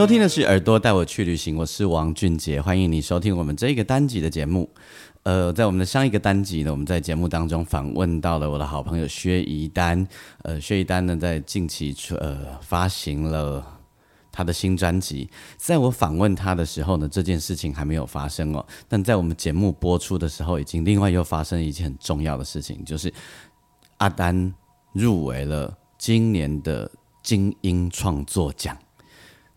收听的是《耳朵带我去旅行》，我是王俊杰，欢迎你收听我们这一个单集的节目。呃，在我们的上一个单集呢，我们在节目当中访问到了我的好朋友薛怡丹。呃，薛怡丹呢，在近期呃发行了他的新专辑。在我访问他的时候呢，这件事情还没有发生哦。但在我们节目播出的时候，已经另外又发生一件很重要的事情，就是阿丹入围了今年的金英创作奖。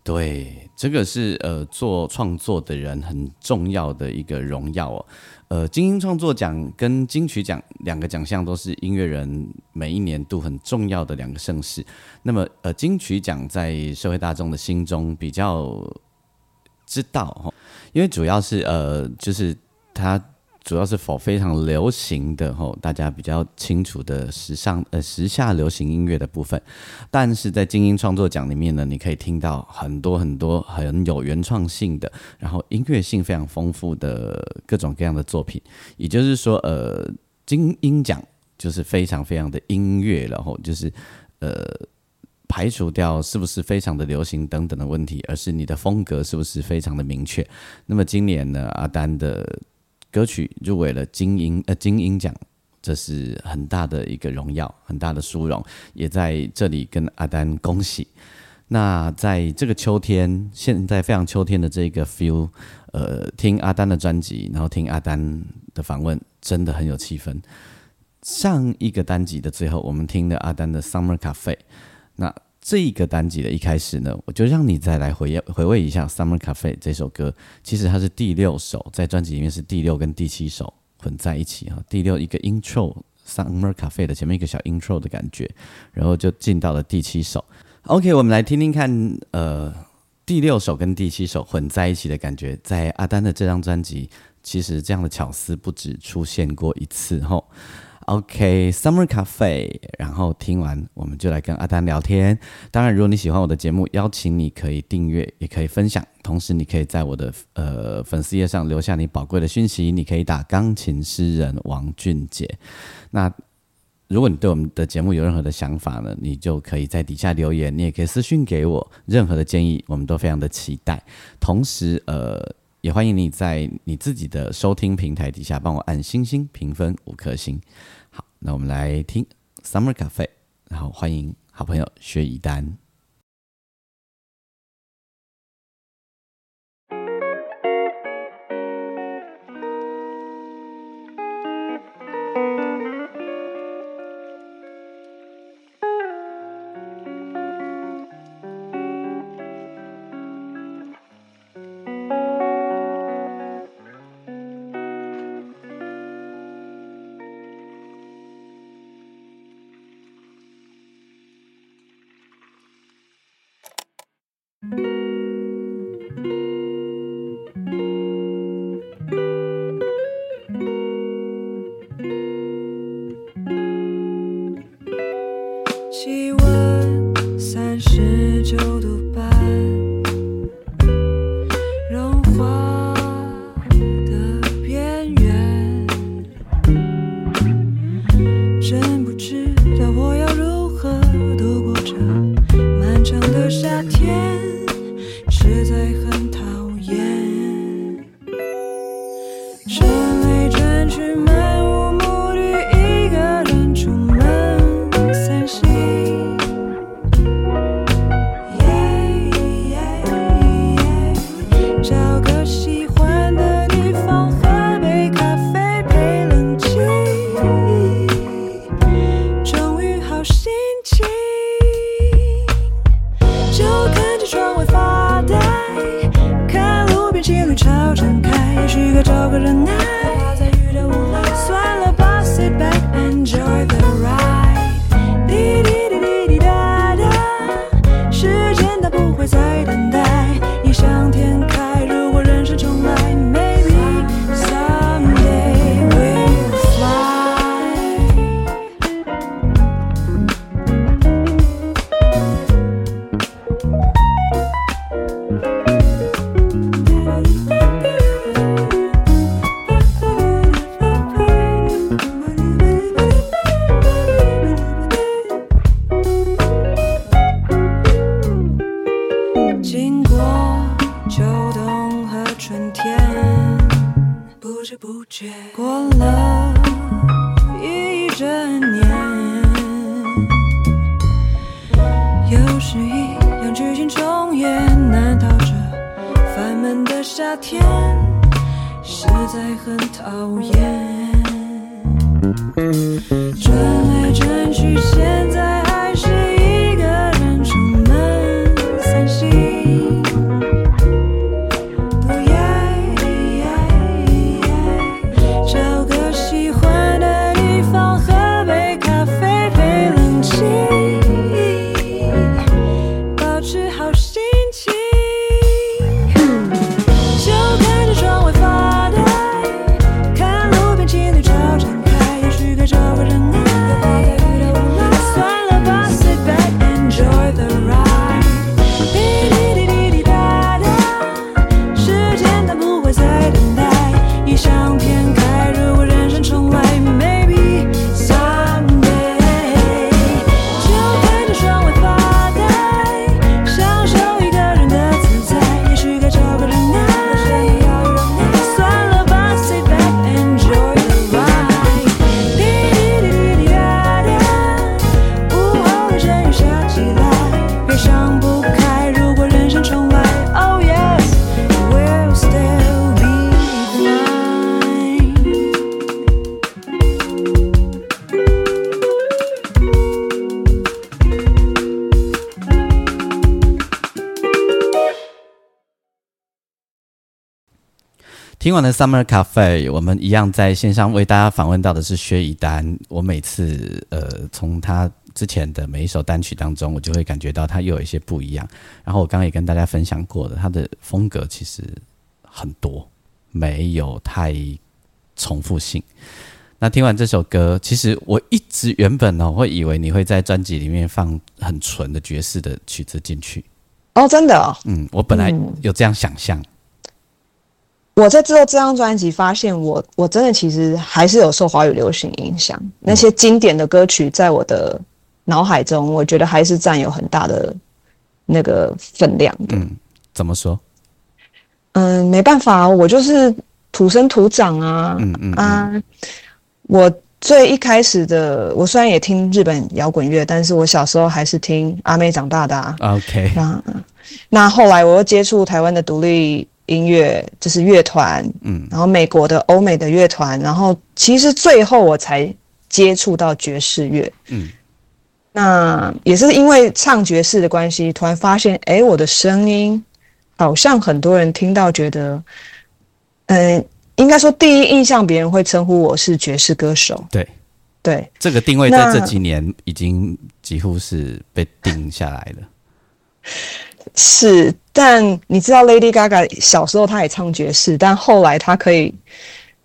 对，这个是呃做创作的人很重要的一个荣耀哦。呃，金鹰创作奖跟金曲奖两个奖项都是音乐人每一年度很重要的两个盛事。那么呃，金曲奖在社会大众的心中比较知道，因为主要是呃就是他。主要是否非常流行的吼，大家比较清楚的时尚呃时下流行音乐的部分，但是在精英创作奖里面呢，你可以听到很多很多很有原创性的，然后音乐性非常丰富的各种各样的作品。也就是说，呃，精英奖就是非常非常的音乐，然后就是呃排除掉是不是非常的流行等等的问题，而是你的风格是不是非常的明确。那么今年呢，阿丹的。歌曲入围了金鹰呃金鹰奖，这是很大的一个荣耀，很大的殊荣，也在这里跟阿丹恭喜。那在这个秋天，现在非常秋天的这个 feel，呃，听阿丹的专辑，然后听阿丹的访问，真的很有气氛。上一个单集的最后，我们听了阿丹的 Summer Cafe，那。这一个单集的一开始呢，我就让你再来回回味一下《Summer Cafe》这首歌。其实它是第六首，在专辑里面是第六跟第七首混在一起哈。第六一个 Intro《Summer Cafe》的前面一个小 Intro 的感觉，然后就进到了第七首。OK，我们来听听看，呃，第六首跟第七首混在一起的感觉，在阿丹的这张专辑，其实这样的巧思不止出现过一次哈。OK，Summer Cafe，然后听完我们就来跟阿丹聊天。当然，如果你喜欢我的节目，邀请你可以订阅，也可以分享。同时，你可以在我的呃粉丝页上留下你宝贵的讯息。你可以打钢琴诗人王俊杰。那如果你对我们的节目有任何的想法呢，你就可以在底下留言，你也可以私信给我任何的建议，我们都非常的期待。同时，呃，也欢迎你在你自己的收听平台底下帮我按星星评分五颗星。那我们来听 Summer Cafe，然后欢迎好朋友薛以丹。听完了 Summer Cafe，我们一样在线上为大家访问到的是薛以丹。我每次呃从他之前的每一首单曲当中，我就会感觉到他又有一些不一样。然后我刚刚也跟大家分享过的，他的风格其实很多，没有太重复性。那听完这首歌，其实我一直原本呢、会以为你会在专辑里面放很纯的爵士的曲子进去。哦，真的哦。嗯，我本来有这样想象。我在制作这张专辑，发现我我真的其实还是有受华语流行影响，那些经典的歌曲在我的脑海中，我觉得还是占有很大的那个分量的。嗯，怎么说？嗯，没办法，我就是土生土长啊，嗯嗯啊，我最一开始的，我虽然也听日本摇滚乐，但是我小时候还是听阿妹长大的啊。OK，那那后来我又接触台湾的独立音乐，就是乐团，嗯然后美国的、欧美的乐团，然后其实最后我才接触到爵士乐。嗯，那也是因为唱爵士的关系，突然发现，哎，我的声音好像很多人听到觉得，嗯、应该说第一印象，别人会称呼我是爵士歌手。对，对，这个定位在这几年已经几乎是被定下来了。是，但你知道 Lady Gaga 小时候她也唱爵士，但后来她可以，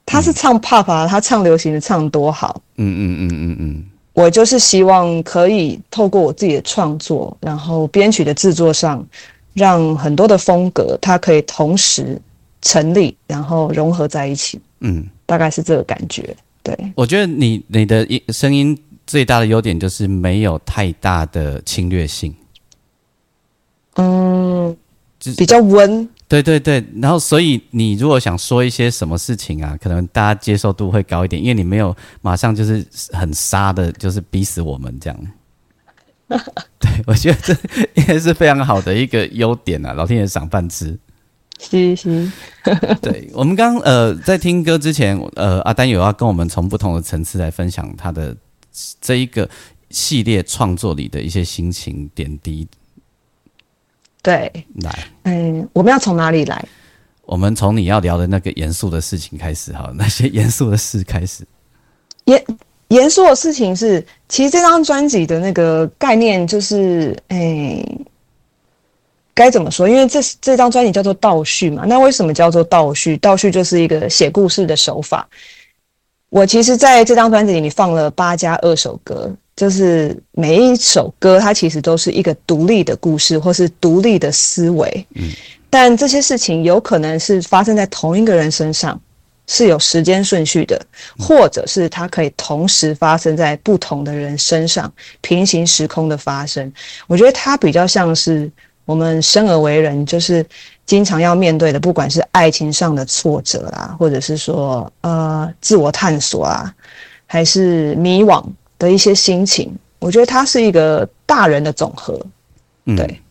她是唱 pop 啊，她唱流行的唱多好。嗯嗯嗯嗯嗯，我就是希望可以透过我自己的创作，然后编曲的制作上，让很多的风格它可以同时成立，然后融合在一起，嗯，大概是这个感觉。对，我觉得你你的音声音最大的优点就是没有太大的侵略性。嗯就是，比较温，对对对，然后所以你如果想说一些什么事情啊，可能大家接受度会高一点，因为你没有马上就是很杀的，就是逼死我们这样。对，我觉得这应该是非常好的一个优点啊，老天爷赏饭吃。是是。对我们刚呃在听歌之前，呃阿丹有要跟我们从不同的层次来分享他的这一个系列创作里的一些心情点滴。对，来，嗯，我们要从哪里来？我们从你要聊的那个严肃的事情开始哈，那些严肃的事开始。严严肃的事情是，其实这张专辑的那个概念就是，哎、该怎么说？因为这这张专辑叫做倒叙嘛，那为什么叫做倒叙？倒叙就是一个写故事的手法。我其实在这张专辑里面放了八加二首歌，就是每一首歌它其实都是一个独立的故事，或是独立的思维。嗯，但这些事情有可能是发生在同一个人身上，是有时间顺序的，或者是它可以同时发生在不同的人身上，平行时空的发生。我觉得它比较像是我们生而为人，就是经常要面对的，不管是爱情上的挫折啦，或者是说呃自我探索啊，还是迷惘的一些心情。我觉得它是一个大人的总和，嗯，对，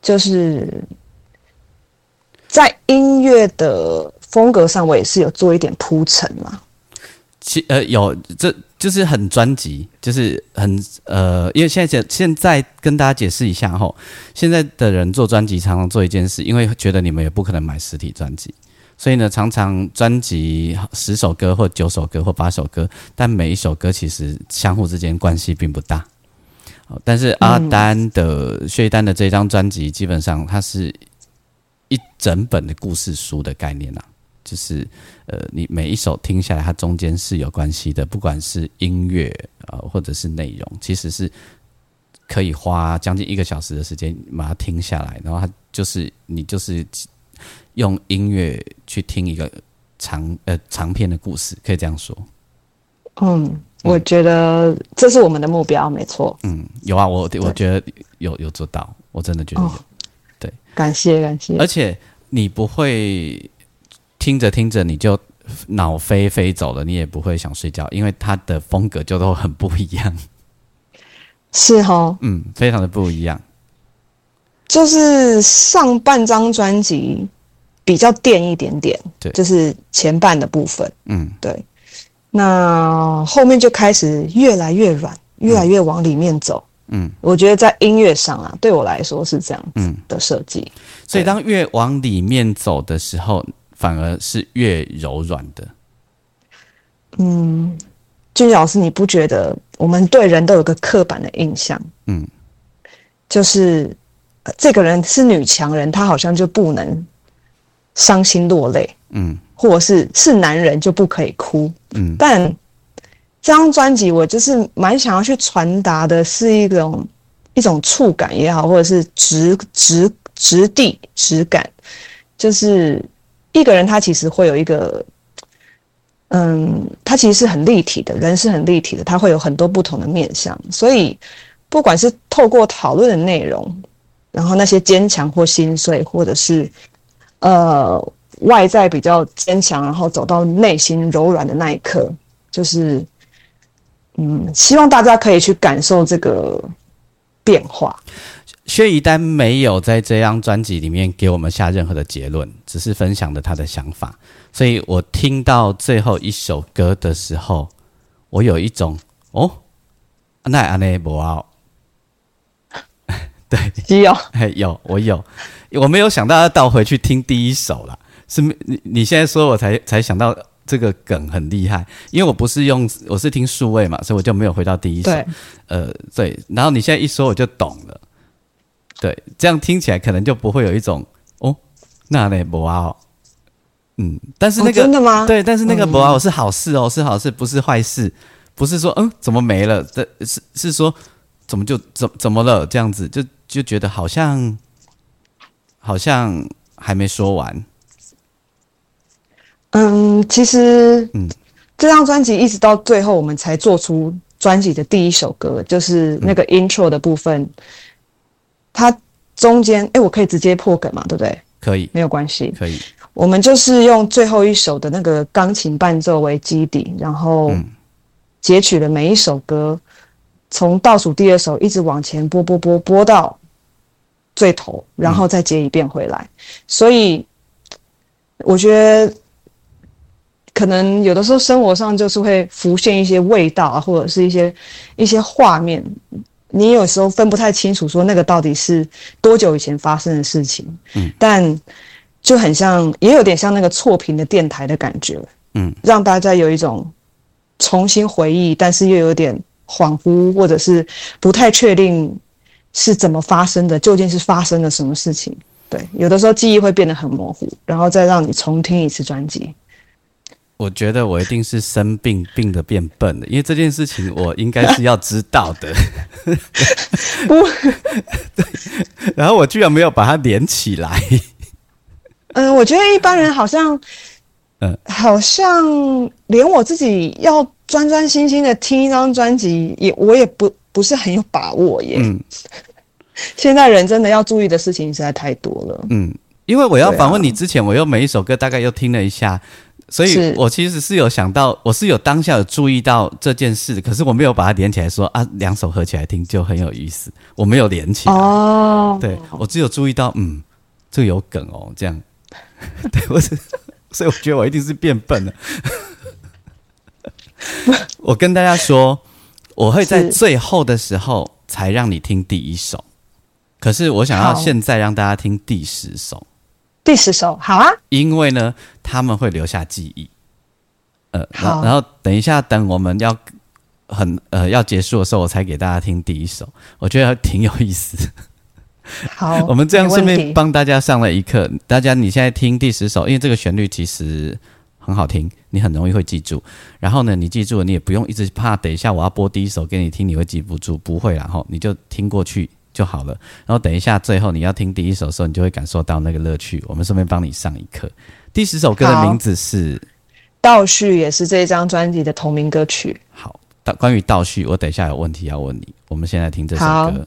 就是在音乐的风格上，我也是有做一点铺陈嘛。其呃有这就是很专辑，就是很呃，因为现在现在跟大家解释一下吼，现在的人做专辑常常做一件事，因为觉得你们也不可能买实体专辑，所以呢，常常专辑十首歌或九首歌或八首歌，但每一首歌其实相互之间关系并不大。哦但是阿丹的薛一丹的这张专辑，基本上它是一整本的故事书的概念啊，就是呃，你每一首听下来，它中间是有关系的，不管是音乐呃或者是内容，其实是可以花将近一个小时的时间把它听下来，然后它就是你就是用音乐去听一个长呃长篇的故事，可以这样说。嗯，我觉得这是我们的目标，没错。嗯，有啊，我我觉得有有做到，我真的觉得有。哦感谢感谢而。且你不会听着听着你就脑飞飞走了，你也不会想睡觉，因为它的风格就都很不一样，是哈，嗯，非常的不一样。就是上半张专辑比较垫一点点，对就是前半的部分，嗯对。那后面就开始越来越软，越来越往里面走。嗯我觉得在音乐上啊，对我来说是这样子嗯，的设计。所以当越往里面走的时候，反而是越柔软的。嗯，俊杰老师，你不觉得我们对人都有个刻板的印象？嗯，就是、呃这个人是女强人，她好像就不能伤心落泪，嗯。或者是是男人就不可以哭。嗯。但这张专辑我就是蛮想要去传达的是一种一种触感也好，或者是质质质地质感，就是一个人他其实会有一个，嗯，他其实是很立体的，人是很立体的，他会有很多不同的面相，所以不管是透过讨论的内容，然后那些坚强或心碎，或者是呃外在比较坚强，然后走到内心柔软的那一刻，就是嗯，希望大家可以去感受这个变化。薛一丹没有在这张专辑里面给我们下任何的结论，只是分享了他的想法。所以我听到最后一首歌的时候，我有一种哦，那安内不奥，对，基友，嘿 有我有，我没有想到要倒回去听第一首啦。是你你现在说我才才想到这个梗很厉害，因为我不是用我是听数位嘛，所以我就没有回到第一首。对，呃，对，然后你现在一说我就懂了，对，这样听起来可能就不会有一种哦，那呢不啊，嗯，但是那哦个、真的吗？对，但是那个嗯不啊是好事哦，是好事，不是坏事，不是说嗯怎么没了，这是是说怎么就怎怎么了这样子，就就觉得好像好像还没说完，嗯，其实，嗯。这张专辑一直到最后，我们才做出专辑的第一首歌，就是那个 intro 的部分。它中间，哎，我可以直接破梗嘛，对不对？可以。没有关系，可以，我们就是用最后一首的那个钢琴伴奏为基底，然后嗯。截取了每一首歌，从倒数第二首一直往前播播播播到最头，然后再接一遍回来。所以我觉得，可能有的时候生活上就是会浮现一些味道啊，或者是一些一些画面，你有时候分不太清楚，说那个到底是多久以前发生的事情。嗯，但就很像，也有点像那个错频的电台的感觉。嗯，让大家有一种重新回忆，但是又有点恍惚，或者是不太确定是怎么发生的，究竟是发生了什么事情。对，有的时候记忆会变得很模糊，然后再让你重听一次专辑。我觉得我一定是生病病的变笨了，因为这件事情我应该是要知道的。不，然后我居然没有把它连起来。嗯，我觉得一般人好像，嗯好像连我自己要专专心心的听一张专辑，也我也不不是很有把握耶。嗯现在人真的要注意的事情实在太多了。嗯，因为我要访问你之前，我又每一首歌大概又听了一下，所以我其实是有想到，我是有当下有注意到这件事，可是我没有把它连起来说啊，两首合起来听就很有意思，我没有连起来。哦，对我只有注意到，嗯，这个有梗哦，这样。对我是，所以我觉得我一定是变笨了。我跟大家说，我会在最后的时候才让你听第一首，可是我想要现在让大家听第十首，第十首，好啊，因为呢，他们会留下记忆。呃，然好然后等一下，等我们要很呃要结束的时候，我才给大家听第一首，我觉得挺有意思。好，我们这样顺便帮大家上了一课。大家，你现在听第十首，因为这个旋律其实很好听，你很容易会记住。然后呢，你记住了，你也不用一直怕等一下我要播第一首给你听，你会记不住，不会啦，然后你就听过去就好了。然后等一下最后你要听第一首的时候，你就会感受到那个乐趣。我们顺便帮你上一课。第十首歌的名字是倒叙也是这张专辑的同名歌曲。好。倒关于倒叙，我等一下有问题要问你。我们现在听这首好歌。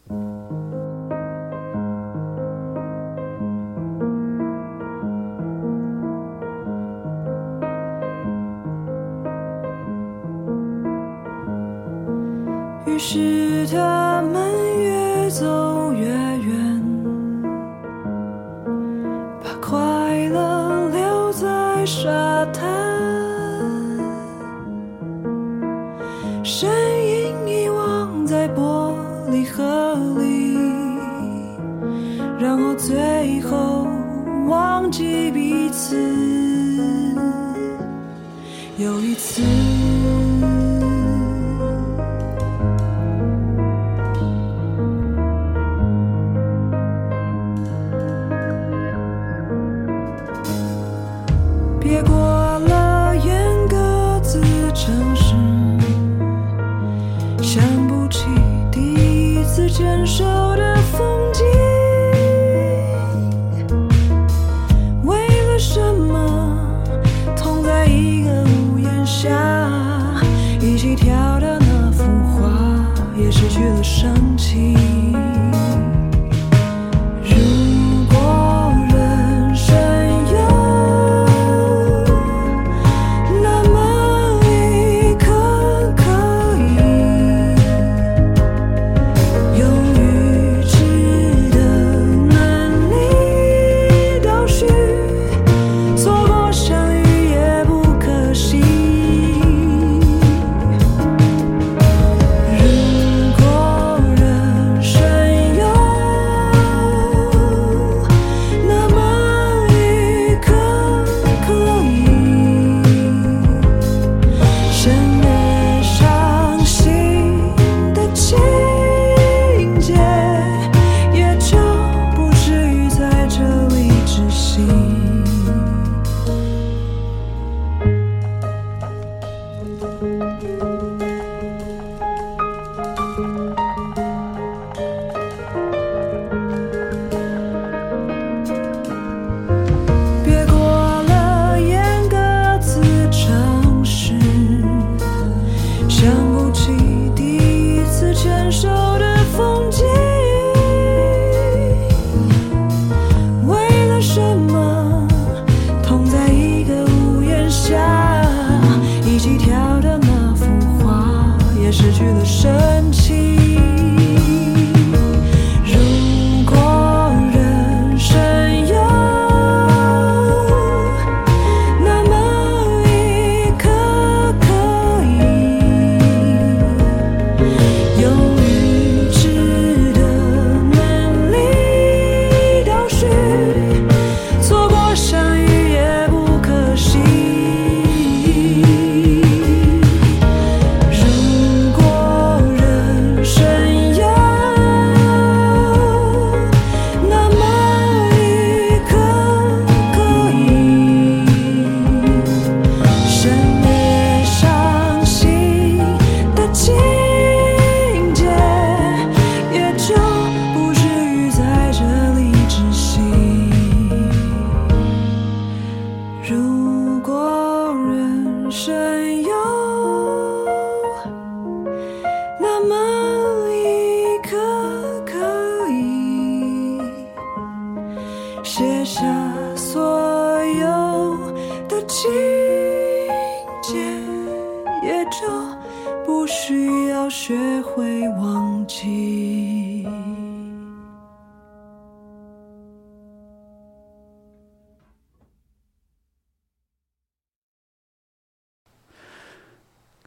于是他们越走越远，把快乐留在沙滩，身影遗忘在玻璃盒里，然后最后忘记彼此。有一次。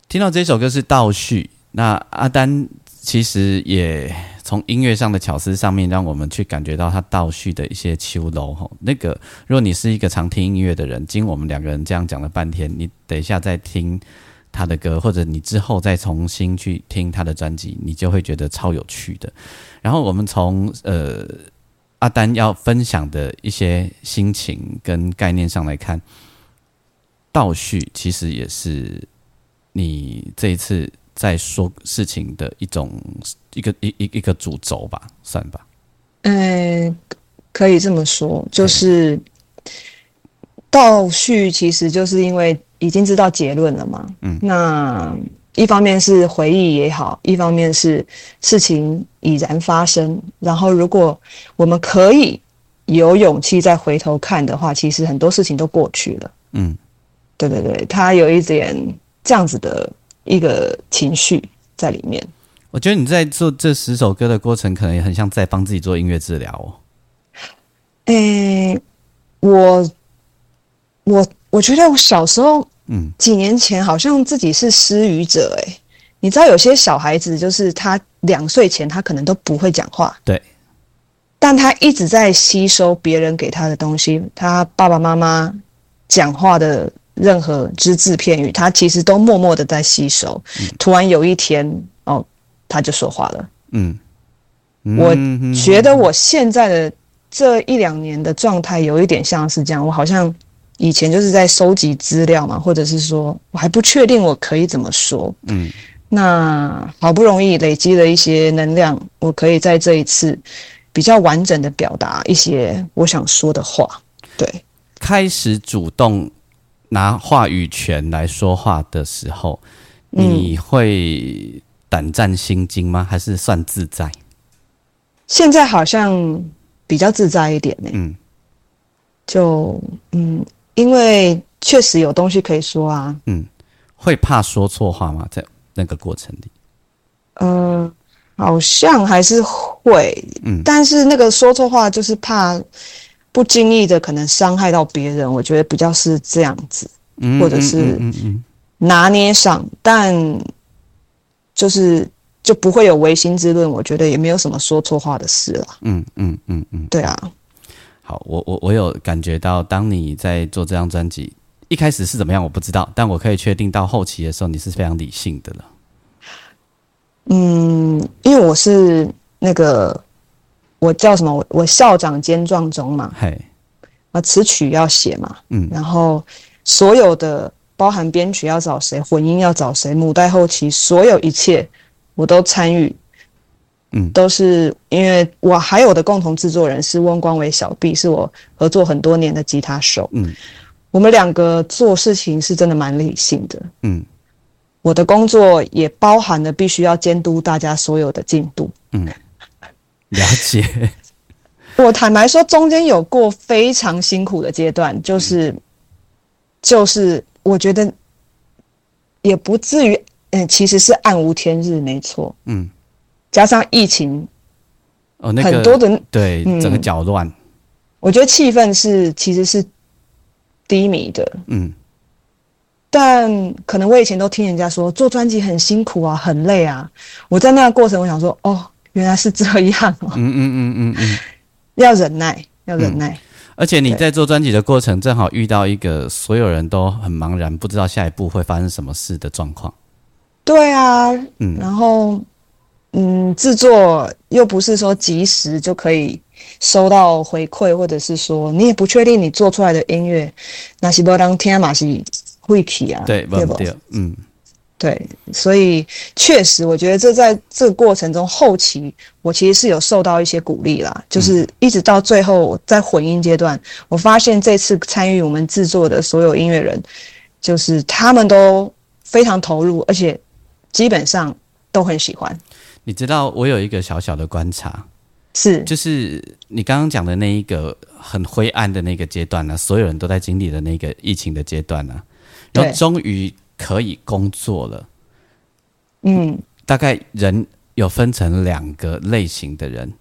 听到这首歌是倒叙，那阿丹其实也从音乐上的巧思上面，让我们去感觉到他倒叙的一些秋楼吼。那个，如果你是一个常听音乐的人，经我们两个人这样讲了半天，你等一下再听他的歌，或者你之后再重新去听他的专辑，你就会觉得超有趣的。然后我们从呃阿丹要分享的一些心情跟概念上来看，倒叙其实也是。你这一次在说事情的一种一个一一一个主轴吧，算吧。嗯，可以这么说，就是倒叙，其实就是因为已经知道结论了嘛。嗯，那一方面是回忆也好，一方面是事情已然发生。然后，如果我们可以有勇气再回头看的话，其实很多事情都过去了。嗯，对对对，他有一点。这样子的一个情绪在里面，我觉得你在做这十首歌的过程，可能也很像在帮自己做音乐治疗哦。诶，我我我觉得我小时候，嗯，几年前好像自己是失语者。诶，你知道有些小孩子就是他两岁前他可能都不会讲话，对，但他一直在吸收别人给他的东西，他爸爸妈妈讲话的。任何只字片语，他其实都默默的在吸收。突然有一天，哦，他就说话了。嗯，我觉得我现在的这一两年的状态有一点像是这样。我好像以前就是在收集资料嘛，或者是说我还不确定我可以怎么说。嗯，那好不容易累积了一些能量，我可以在这一次比较完整的表达一些我想说的话。对，开始主动。拿话语权来说话的时候，你会胆战心惊吗？还是算自在？现在好像比较自在一点呢。嗯，就嗯，因为确实有东西可以说啊。嗯，会怕说错话吗？在那个过程里？嗯，好像还是会。嗯，但是那个说错话就是怕。不经意的可能伤害到别人，我觉得比较是这样子，或者是拿捏上，但就是就不会有违心之论。我觉得也没有什么说错话的事了。嗯嗯嗯嗯，对啊。好，我我我有感觉到，当你在做这张专辑一开始是怎么样，我不知道，但我可以确定到后期的时候，你是非常理性的了。嗯，因为我是那个。我叫什么？我我校长兼壮中嘛。嘿，啊，词曲要写嘛。嗯，然后所有的包含编曲要找谁，混音要找谁，母带后期所有一切我都参与。嗯，都是因为我还有的共同制作人是温光伟小 B，是我合作很多年的吉他手。嗯，我们两个做事情是真的蛮理性的。嗯，我的工作也包含了必须要监督大家所有的进度。嗯。了解，我坦白说，中间有过非常辛苦的阶段，就是，就是我觉得也不至于，嗯，其实是暗无天日，没错，嗯，加上疫情，哦，那个很多的对整个搅乱，我觉得气氛是其实是低迷的，嗯，但可能我以前都听人家说做专辑很辛苦啊，很累啊，我在那个过程，我想说，哦。原来是这样哦，嗯嗯嗯嗯嗯，要忍耐，要忍耐。而且你在做专辑的过程，正好遇到一个所有人都很茫然，不知道下一步会发生什么事的状况。对啊，嗯，然后嗯，制作又不是说及时就可以收到回馈，或者是说你也不确定你做出来的音乐那是不当天马是会起啊，对不对？嗯。对，所以确实，我觉得这在这个过程中后期，我其实是有受到一些鼓励啦。就是一直到最后，在混音阶段，我发现这次参与我们制作的所有音乐人，就是他们都非常投入，而且基本上都很喜欢。你知道，我有一个小小的观察，是就是你刚刚讲的那一个很灰暗的那个阶段呢、所有人都在经历的那个疫情的阶段呢、然后终于可以工作了。嗯。大概人有分成两个类型的人，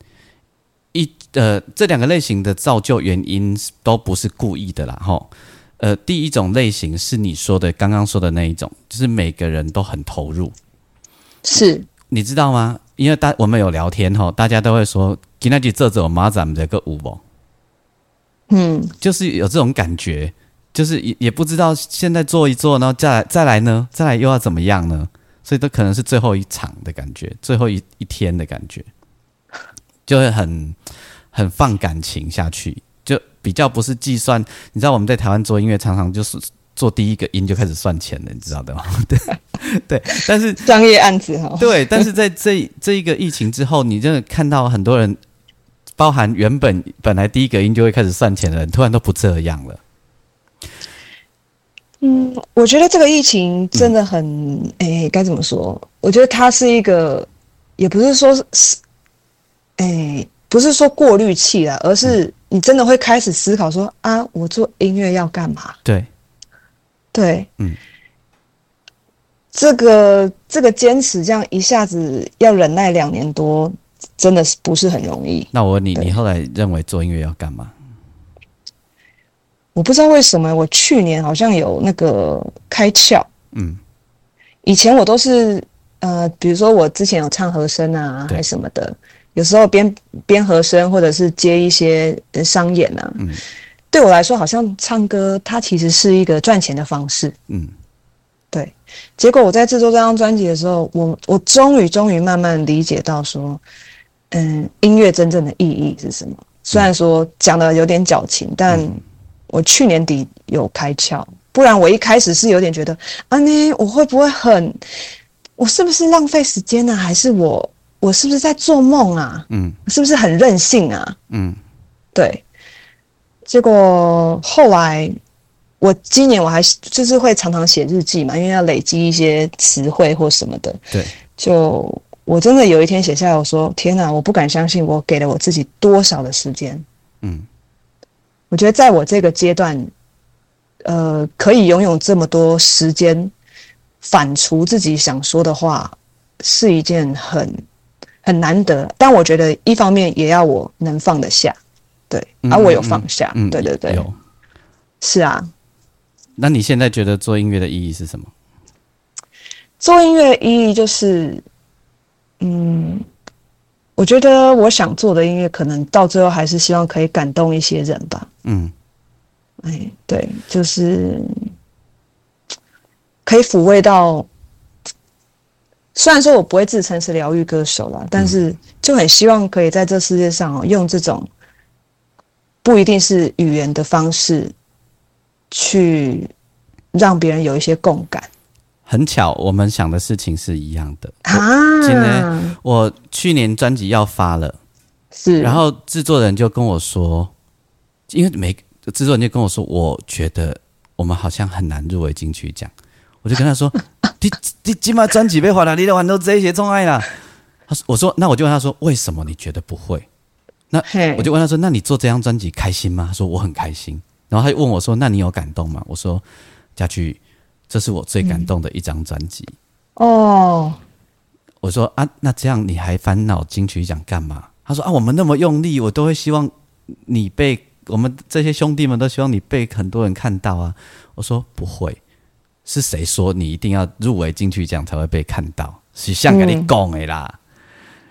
一呃，这两个类型的造就原因都不是故意的啦，吼。呃，第一种类型是你说的刚刚说的那一种，就是每个人都很投入，是。你知道吗？因为大我们有聊天吼，大家都会说今天去这这马咱们这个舞不，嗯。就是有这种感觉，就是也也不知道现在做一做，然后再来再来呢，再来又要怎么样呢？所以都可能是最后一场的感觉，最后一一天的感觉，就会很很放感情下去，就比较不是计算。你知道我们在台湾做音乐，常常就是做第一个音就开始算钱了，你知道的吗？对对，但是 商业案子哈，对，但是在这这一个疫情之后，你真的看到很多人，包含原本本来第一个音就会开始算钱的人，突然都不这样了。嗯，我觉得这个疫情真的很，诶、该怎么说？我觉得它是一个，也不是说是，诶、不是说过滤器啦，而是你真的会开始思考说啊，我做音乐要干嘛？对，对，嗯，这个这个坚持这样一下子要忍耐两年多，真的是不是很容易。那我问你，你后来认为做音乐要干嘛？我不知道为什么，我去年好像有那个开窍。嗯，以前我都是呃，比如说我之前有唱和声啊，还什么的，有时候编编和声，或者是接一些呃商演啊。嗯对我来说，好像唱歌它其实是一个赚钱的方式。嗯，对。结果我在制作这张专辑的时候，我我终于终于慢慢理解到说，嗯，音乐真正的意义是什么。虽然说讲的有点矫情，但我去年底有开窍，不然我一开始是有点觉得啊，呢我会不会很，我是不是浪费时间呢、还是我我是不是在做梦啊？嗯是不是很任性啊？嗯对，结果后来我今年我还是就是会常常写日记嘛，因为要累积一些词汇或什么的。对，就我真的有一天写下来，我说：“天哪，我不敢相信我给了我自己多少的时间。”嗯，我觉得在我这个阶段，呃，可以拥有这么多时间反刍自己想说的话，是一件很很难得。但我觉得一方面也要我能放得下，对，嗯而、我有放下，嗯，对对对，有。是啊。那你现在觉得做音乐的意义是什么？做音乐的意义就是，嗯，我觉得我想做的音乐，可能到最后还是希望可以感动一些人吧。嗯哎，对，就是可以抚慰到。虽然说我不会自称是疗愈歌手啦，但是就很希望可以在这世界上哦，用这种不一定是语言的方式，去让别人有一些共感很巧，我们想的事情是一样的。啊。今天我去年专辑要发了，是，然后制作人就跟我说，因为每制作人就跟我说，我觉得我们好像很难入围金曲奖。我就跟他说：“ 你你起码专辑被发了，你的玩都这些钟爱了。”他说：“我说那我就问他说，为什么你觉得不会？那我就问他说：那你做这张专辑开心吗？他说我很开心。然后他就问我说：那你有感动吗？我说：佳驹，这是我最感动的一张专辑。哦，我说啊，那这样你还烦恼金曲奖干嘛？他说啊，我们那么用力，我都会希望你被我们这些兄弟们都希望你被很多人看到啊。我说不会，是谁说你一定要入围金曲奖才会被看到？是像跟你讲的啦。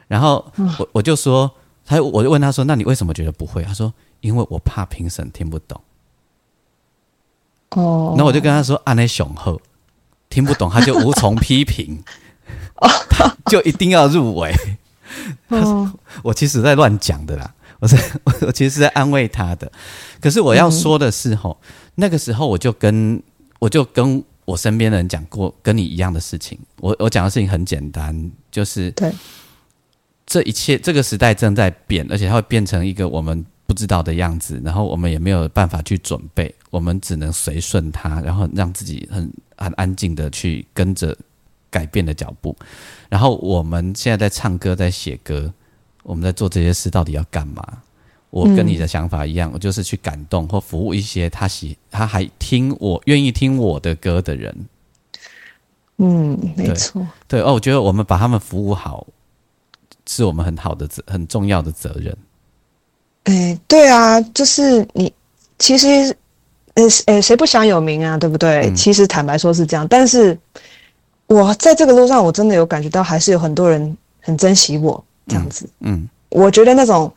然后我我就说，他我就问他说，那你为什么觉得不会？他说因为我怕评审听不懂。哦，那我就跟他说：“安内雄厚，听不懂他就无从批评，他 就一定要入围。哦，我其实在乱讲的啦，我是我 我其实是在安慰他的。可是我要说的是吼，那个时候我就跟我就跟我身边的人讲过跟你一样的事情。我我讲的事情很简单，就是对，这一切这个时代正在变，而且它会变成一个我们不知道的样子，然后我们也没有办法去准备，我们只能随顺他，然后让自己很很安静的去跟着改变的脚步。然后我们现在在唱歌，在写歌，我们在做这些事到底要干嘛？我跟你的想法一样，我就是去感动或服务一些他喜他还听我愿意听我的歌的人。嗯，没错。对哦，我觉得我们把他们服务好，是我们很好的责很重要的责任。哎，对啊，就是你其实，呃，呃，谁不想有名啊，对不对？嗯其实坦白说是这样，但是我在这个路上，我真的有感觉到，还是有很多人很珍惜我这样子。嗯，我觉得那种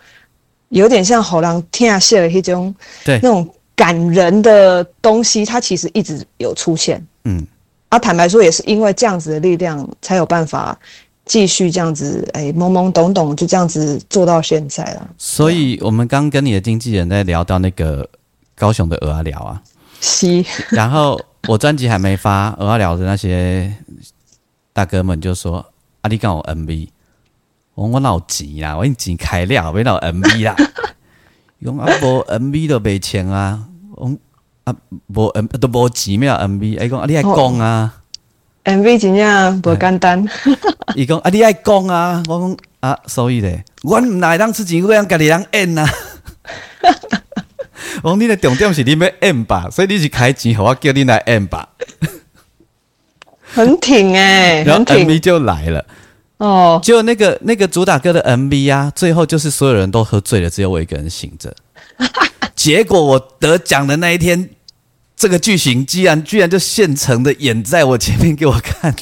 有点像喉狼天下谢的一种对那种感人的东西，它其实一直有出现。嗯，啊，坦白说，也是因为这样子的力量，才有办法继续这样子，哎，懵懵懂懂就这样子做到现在了。所以我们刚跟你的经纪人在聊到那个高雄的鹅啊聊啊，西，然后我专辑还没发，鹅啊聊的那些大哥们就说：“啊，你讲我 MV，我说我哪有钱啦，我已经钱开了，没有 MV 啦。伊讲啊，无 MV 都没钱啊，我说啊无 M 都无钱没有 MV，伊讲啊你爱讲啊。MV 真正不简单，伊讲啊，你爱讲啊，我讲啊，所以咧，阮毋哪会当出钱，我让家己人演啊。我讲你的重点是你要演吧，所以你是开钱，互我叫你来演吧，很挺哎、然后 MV 就来了。哦。就那个那个主打歌的 MV 啊，最后就是所有人都喝醉了，只有我一个人醒着。结果我得奖的那一天，这个剧情居然居然就现成的演在我前面给我看。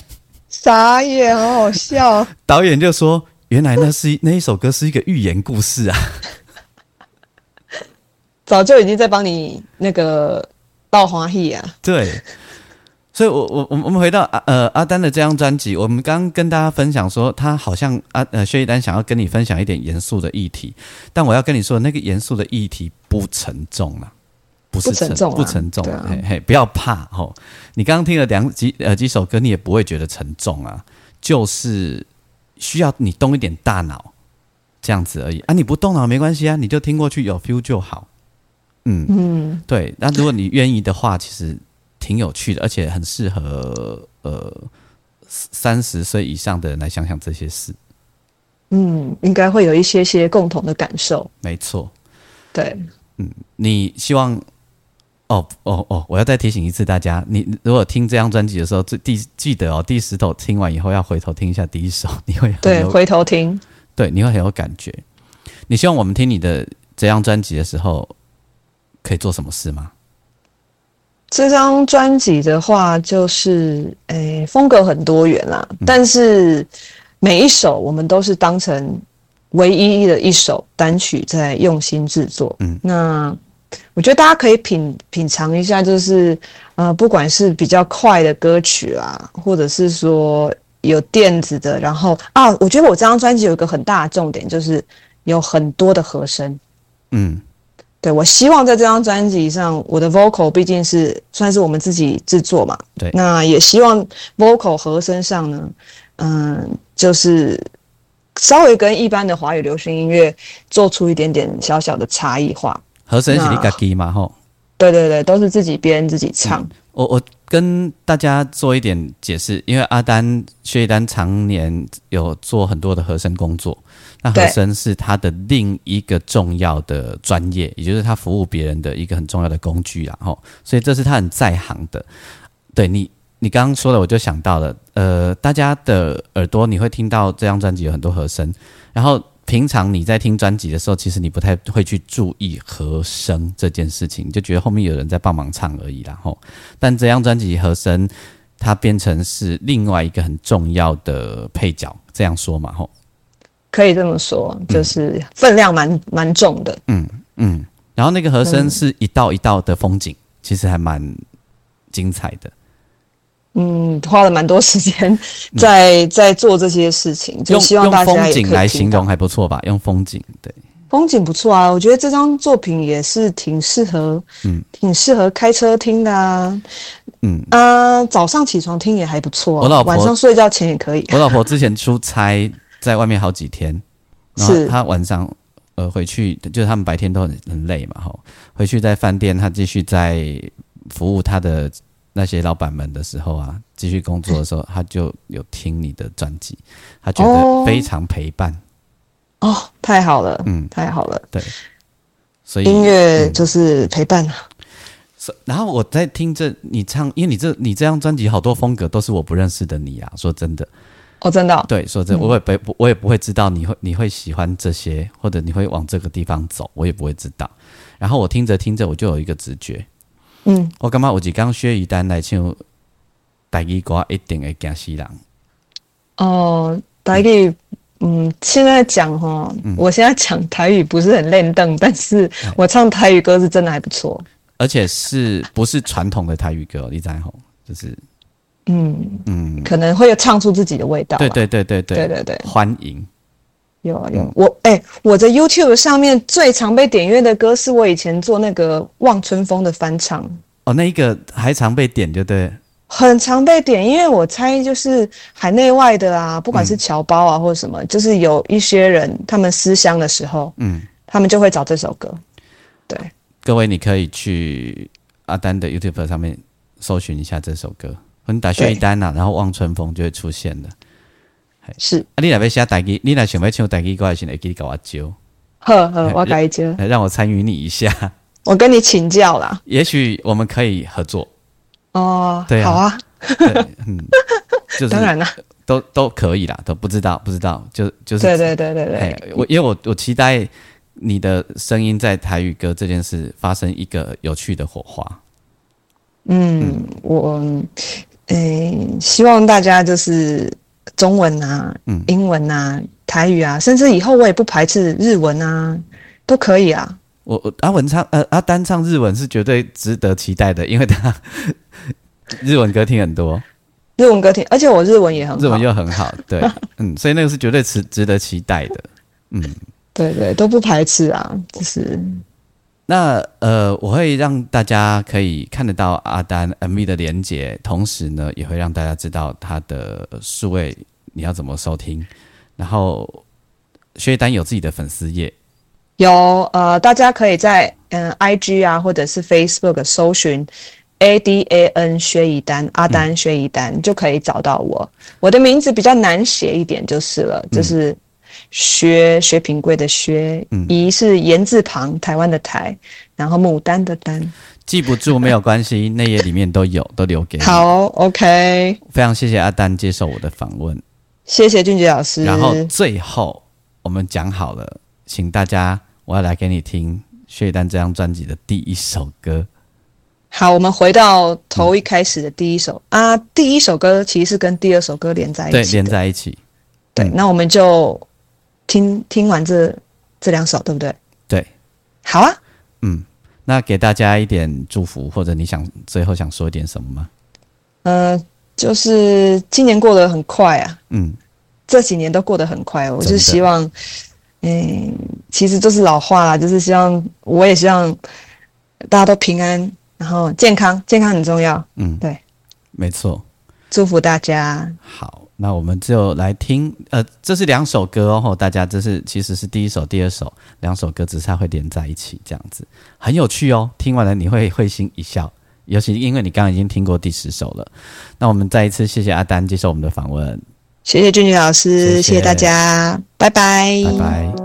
傻眼，好好笑。导演就说：“原来那是那一首歌是一个寓言故事啊。”早就已经在帮你那个倒花戏啊。对，所以我我我我们回到阿呃阿丹的这张专辑，我们刚刚跟大家分享说，他好像阿呃薛一丹想要跟你分享一点严肃的议题，但我要跟你说，那个严肃的议题不沉重啦。不是不沉重啊不沉重嘿嘿，不要怕吼。你刚刚听了两几呃几首歌，你也不会觉得沉重啊，就是需要你动一点大脑这样子而已啊。你不动脑没关系啊，你就听过去有 feel 就好。嗯嗯，对，那如果你愿意的话，其实挺有趣的，而且很适合呃三十岁以上的人来想想这些事。嗯，应该会有一些些共同的感受。没错，对，嗯你希望哦哦哦，我要再提醒一次大家，你如果听这张专辑的时候，最第记得哦，第十首听完以后要回头听一下第一首，你会很对，有回头听。对，你会很有感觉。你希望我们听你的这张专辑的时候，可以做什么事吗？这张专辑的话，就是诶、风格很多元啦，但是每一首我们都是当成唯一的一首单曲在用心制作。嗯，那我觉得大家可以品品尝一下，就是呃，不管是比较快的歌曲啊，或者是说有电子的，然后啊，我觉得我这张专辑有一个很大的重点，就是有很多的和声。嗯对，我希望在这张专辑上，我的 vocal 毕竟是算是我们自己制作嘛，对那也希望 vocal 和声上呢，嗯，就是稍微跟一般的华语流行音乐做出一点点小小的差异化。和声是你那自己嘛吼。对对对，都是自己编自己唱。我我跟大家做一点解释，因为阿丹薛一丹常年有做很多的和声工作，那和声是他的另一个重要的专业，也就是他服务别人的一个很重要的工具啦，吼，所以这是他很在行的。对你，你刚刚说的，我就想到了，呃，大家的耳朵你会听到这张专辑有很多和声，然后平常你在听专辑的时候，其实你不太会去注意和声这件事情，你就觉得后面有人在帮忙唱而已啦，吼。但这张专辑和声，它变成是另外一个很重要的配角，这样说嘛，吼。可以这么说，就是分量蛮蛮重的。嗯嗯，然后那个和声是一道一道的风景，其实还蛮精彩的。嗯，花了蛮多时间在在做这些事情，就希望大家风景来形容还不错吧？用风景，对，风景不错啊，我觉得这张作品也是挺适合，嗯，挺适合开车听的啊。嗯，啊，早上起床听也还不错、啊，我老婆晚上睡觉前也可以。我老婆之前出差在外面好几天，然后是。她晚上呃回去，就是他们白天都很很累嘛，吼，回去在饭店，他继续在服务他的那些老板们的时候啊，继续工作的时候，他就有听你的专辑，他觉得哦非常陪伴。哦，太好了，嗯。太好了，对，所以音乐就是陪伴啊。是然后我在听这你唱，因为你这你这张专辑好多风格都是我不认识的你啊，说真的，哦，真的哦、对，说真的，我也不不我也不会知道你会你会喜欢这些，或者你会往这个地方走，我也不会知道。然后我听着听着，我就有一个直觉，嗯，我感觉有一刚薛一丹来唱台语歌，一定会惊死人。哦，台语，嗯，现在讲哈，我现在讲台语不是很练邓，但是我唱台语歌是真的还不错。而且是不是传统的台语歌？你知道吼，就是嗯，嗯，可能会有唱出自己的味道。对对对对对。对对对。欢迎。有啊有，我哎、我的 YouTube 上面最常被点阅的歌是我以前做那个《望春风》的翻唱，哦，那一个还常被点，对不对？很常被点，因为我猜就是海内外的啊，不管是侨胞啊或者什么，就是有一些人他们思乡的时候，嗯，他们就会找这首歌。对，各位，你可以去阿丹的 YouTube 上面搜寻一下这首歌，或你打薛一单呐、然后望春风就会出现的。是，啊，你若要写台语，你若想要唱台语歌的时候，会记得跟我揪，呵呵，我改接，来让我参与你一下，我跟你请教啦。也许我们可以合作。哦，对啊。好啊，对，嗯，就是当然啦，都都可以啦，都不知道不知道，就就是对对对对哎对，，我因为我我期待你的声音在台语歌这件事发生一个有趣的火花。嗯，我，嗯，希望大家就是中文啊，嗯。英文啊，台语啊，甚至以后我也不排斥日文啊，都可以啊。我我阿文唱呃阿丹唱日文是绝对值得期待的，因为他 日文歌听很多，日文歌听，而且我日文也很好，日文又很好，对，嗯，所以那个是绝对值值得期待的。嗯。对对都不排斥啊，就是那呃，我会让大家可以看得到阿丹 MV 的连接，同时呢，也会让大家知道他的数位你要怎么收听。然后薛丹有自己的粉丝页，有呃，大家可以在嗯 IG 啊或者是 Facebook 搜寻 A D A N 薛怡丹阿丹薛怡丹、就可以找到我。我的名字比较难写一点就是了，就是薛薛平贵的薛，怡是言字旁台湾的台，然后牡丹的丹。记不住没有关系，那页里面都有，都留给你。，好，OK，非常谢谢阿丹接受我的访问。谢谢俊杰老师。然后最后我们讲好了，请大家我要来给你听薛丹这张专辑的第一首歌。好，我们回到头一开始的第一首、啊，第一首歌其实是跟第二首歌连在一起连在一起。对，嗯那我们就听听完这这两首，对不对？对，好啊，嗯，那给大家一点祝福，或者你想最后想说一点什么吗？呃、就是今年过得很快啊，嗯，这几年都过得很快，我就希望，嗯，其实都是老话啦，就是希望，我也希望大家都平安，然后健康，健康很重要，嗯，对，没错。祝福大家。好，那我们就来听，呃，这是两首歌哦，大家这是其实是第一首、第二首两首歌，只是它会连在一起，这样子很有趣哦。听完了你会会心一笑，尤其因为你刚刚已经听过第十首了。那我们再一次谢谢阿丹接受我们的访问，谢谢俊俊老师，谢谢谢谢大家，拜拜，拜拜。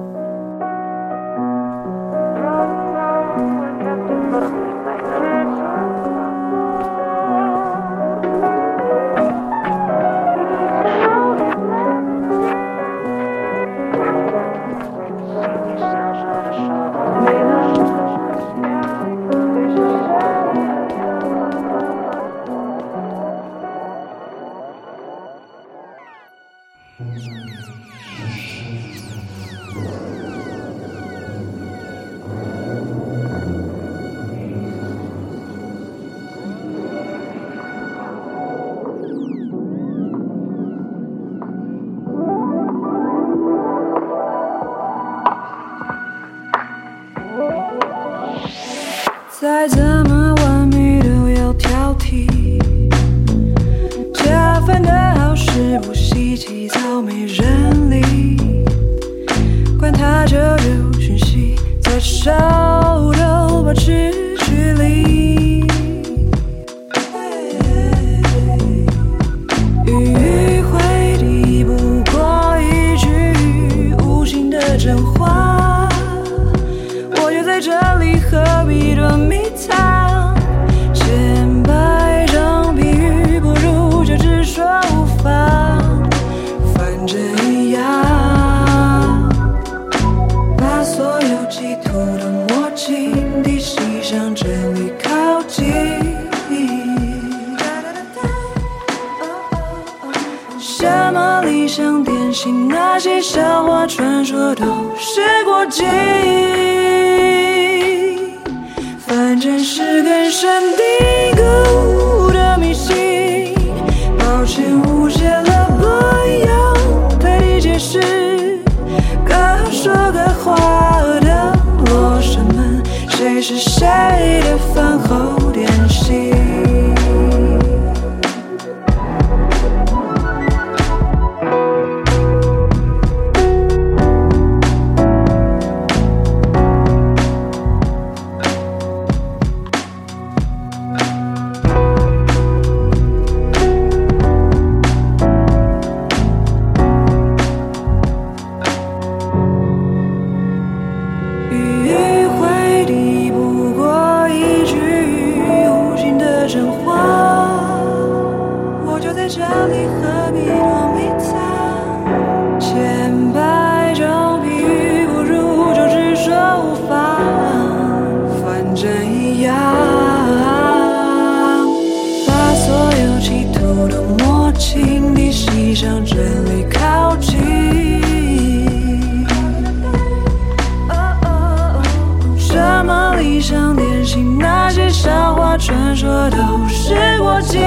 这里何必多迷藏千百种比语不如就直说无妨反正一样把所有企图都抹净低细向着你靠近什么理想典型那些笑话传说都是过境是根深蒂固。这里何必躲避藏？千百种比喻不如就直说无法，反正一样。把所有企图都摸清，你牺向真理靠近。什么理想典型？那些神话传说都是过境。